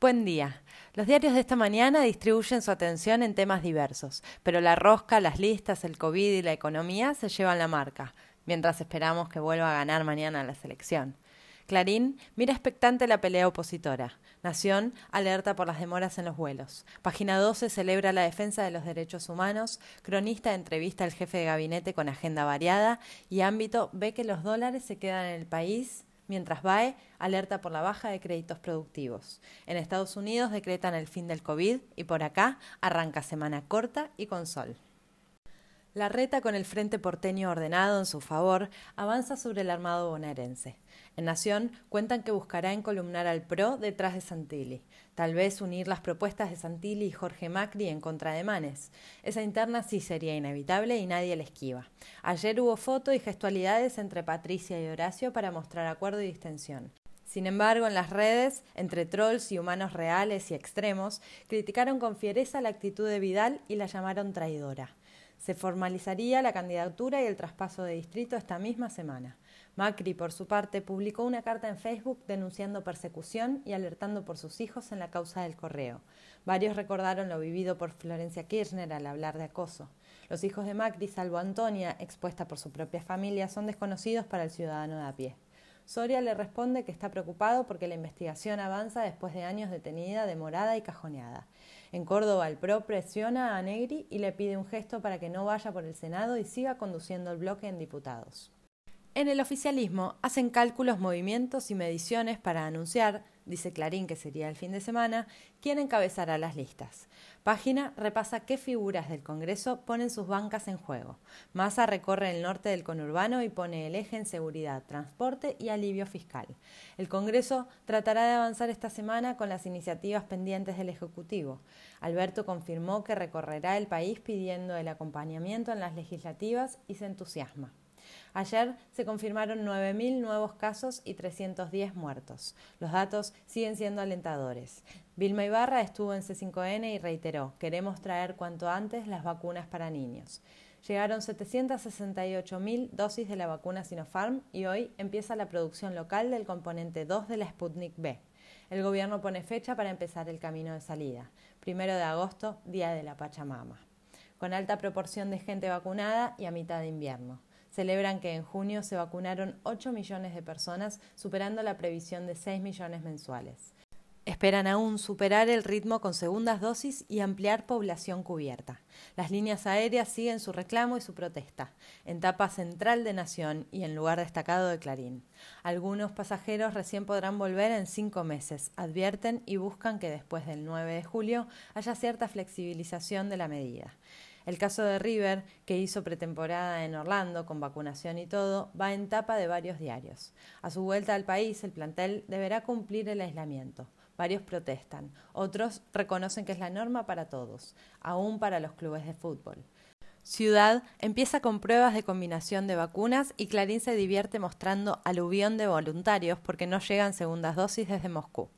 Buen día. Los diarios de esta mañana distribuyen su atención en temas diversos, pero la rosca, las listas, el COVID y la economía se llevan la marca, mientras esperamos que vuelva a ganar mañana la selección. Clarín mira expectante la pelea opositora. Nación alerta por las demoras en los vuelos. Página 12 celebra la defensa de los derechos humanos. Cronista entrevista al jefe de gabinete con agenda variada. Y ámbito ve que los dólares se quedan en el país mientras BAE alerta por la baja de créditos productivos. En Estados Unidos decretan el fin del COVID y por acá arranca semana corta y con sol. La reta con el frente porteño ordenado en su favor avanza sobre el armado bonaerense. En Nación cuentan que buscará encolumnar al PRO detrás de Santilli, tal vez unir las propuestas de Santilli y Jorge Macri en contra de Manes. Esa interna sí sería inevitable y nadie la esquiva. Ayer hubo foto y gestualidades entre Patricia y Horacio para mostrar acuerdo y distensión. Sin embargo, en las redes, entre trolls y humanos reales y extremos, criticaron con fiereza la actitud de Vidal y la llamaron traidora. Se formalizaría la candidatura y el traspaso de distrito esta misma semana. Macri, por su parte, publicó una carta en Facebook denunciando persecución y alertando por sus hijos en la causa del correo. Varios recordaron lo vivido por Florencia Kirchner al hablar de acoso. Los hijos de Macri, salvo Antonia, expuesta por su propia familia, son desconocidos para el ciudadano de a pie. Soria le responde que está preocupado porque la investigación avanza después de años detenida, demorada y cajoneada. En Córdoba, el PRO presiona a Negri y le pide un gesto para que no vaya por el Senado y siga conduciendo el bloque en diputados. En el oficialismo hacen cálculos, movimientos y mediciones para anunciar, dice Clarín que sería el fin de semana, quién encabezará las listas. Página repasa qué figuras del Congreso ponen sus bancas en juego. Massa recorre el norte del conurbano y pone el eje en seguridad, transporte y alivio fiscal. El Congreso tratará de avanzar esta semana con las iniciativas pendientes del Ejecutivo. Alberto confirmó que recorrerá el país pidiendo el acompañamiento en las legislativas y se entusiasma. Ayer se confirmaron 9.000 nuevos casos y 310 muertos. Los datos siguen siendo alentadores. Vilma Ibarra estuvo en C5N y reiteró, queremos traer cuanto antes las vacunas para niños. Llegaron 768.000 dosis de la vacuna Sinopharm y hoy empieza la producción local del componente 2 de la Sputnik B. El gobierno pone fecha para empezar el camino de salida. Primero de agosto, Día de la Pachamama. Con alta proporción de gente vacunada y a mitad de invierno celebran que en junio se vacunaron 8 millones de personas, superando la previsión de 6 millones mensuales. Esperan aún superar el ritmo con segundas dosis y ampliar población cubierta. Las líneas aéreas siguen su reclamo y su protesta, en tapa central de Nación y en lugar destacado de Clarín. Algunos pasajeros recién podrán volver en cinco meses, advierten y buscan que después del 9 de julio haya cierta flexibilización de la medida. El caso de River, que hizo pretemporada en Orlando con vacunación y todo, va en tapa de varios diarios. A su vuelta al país, el plantel deberá cumplir el aislamiento. Varios protestan, otros reconocen que es la norma para todos, aún para los clubes de fútbol. Ciudad empieza con pruebas de combinación de vacunas y Clarín se divierte mostrando aluvión de voluntarios porque no llegan segundas dosis desde Moscú.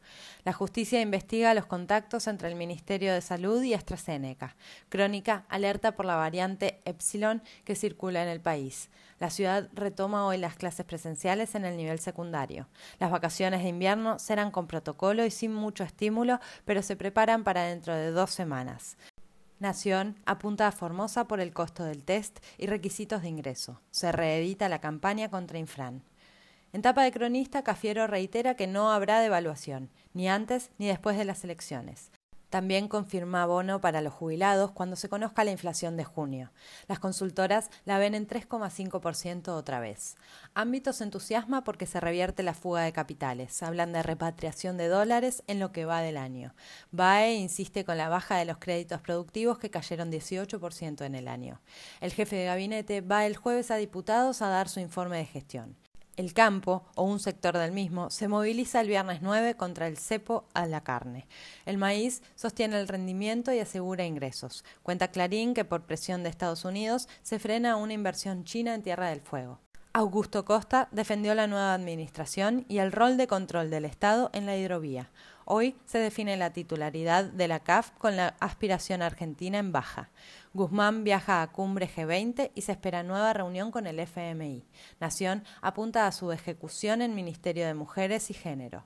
La justicia investiga los contactos entre el Ministerio de Salud y AstraZeneca. Crónica alerta por la variante Epsilon que circula en el país. La ciudad retoma hoy las clases presenciales en el nivel secundario. Las vacaciones de invierno serán con protocolo y sin mucho estímulo, pero se preparan para dentro de dos semanas. Nación apunta a Formosa por el costo del test y requisitos de ingreso. Se reedita la campaña contra Infran. En tapa de cronista, Cafiero reitera que no habrá devaluación, ni antes ni después de las elecciones. También confirma bono para los jubilados cuando se conozca la inflación de junio. Las consultoras la ven en 3,5% otra vez. Ámbito se entusiasma porque se revierte la fuga de capitales. Hablan de repatriación de dólares en lo que va del año. BAE insiste con la baja de los créditos productivos que cayeron 18% en el año. El jefe de gabinete va el jueves a diputados a dar su informe de gestión. El campo, o un sector del mismo, se moviliza el viernes 9 contra el cepo a la carne. El maíz sostiene el rendimiento y asegura ingresos. Cuenta Clarín que por presión de Estados Unidos se frena una inversión china en Tierra del Fuego. Augusto Costa defendió la nueva administración y el rol de control del Estado en la hidrovía. Hoy se define la titularidad de la CAF con la aspiración argentina en baja. Guzmán viaja a cumbre G20 y se espera nueva reunión con el FMI. Nación apunta a su ejecución en Ministerio de Mujeres y Género.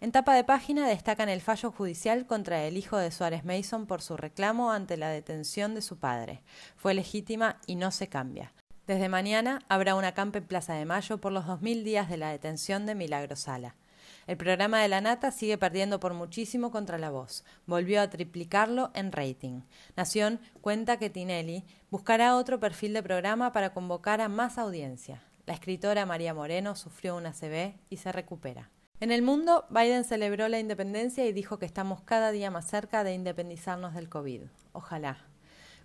En tapa de página destacan el fallo judicial contra el hijo de Suárez Mason por su reclamo ante la detención de su padre. Fue legítima y no se cambia. Desde mañana habrá una campa en Plaza de Mayo por los 2.000 días de la detención de Milagro Sala. El programa de la Nata sigue perdiendo por muchísimo contra la voz. Volvió a triplicarlo en rating. Nación cuenta que Tinelli buscará otro perfil de programa para convocar a más audiencia. La escritora María Moreno sufrió una CB y se recupera. En el mundo, Biden celebró la independencia y dijo que estamos cada día más cerca de independizarnos del COVID. Ojalá.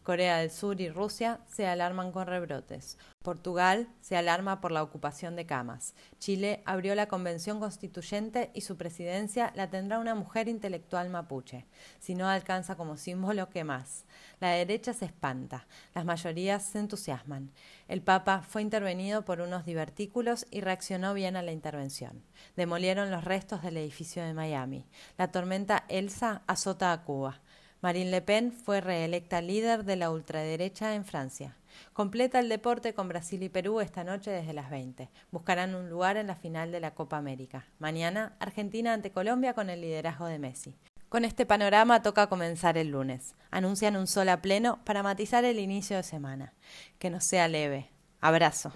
Corea del Sur y Rusia se alarman con rebrotes. Portugal se alarma por la ocupación de camas. Chile abrió la convención constituyente y su presidencia la tendrá una mujer intelectual mapuche. Si no alcanza como símbolo, ¿qué más? La derecha se espanta, las mayorías se entusiasman. El Papa fue intervenido por unos divertículos y reaccionó bien a la intervención. Demolieron los restos del edificio de Miami. La tormenta Elsa azota a Cuba. Marine Le Pen fue reelecta líder de la ultraderecha en Francia. Completa el deporte con Brasil y Perú esta noche desde las 20. Buscarán un lugar en la final de la Copa América. Mañana, Argentina ante Colombia con el liderazgo de Messi. Con este panorama toca comenzar el lunes. Anuncian un sol a pleno para matizar el inicio de semana. Que no sea leve. Abrazo.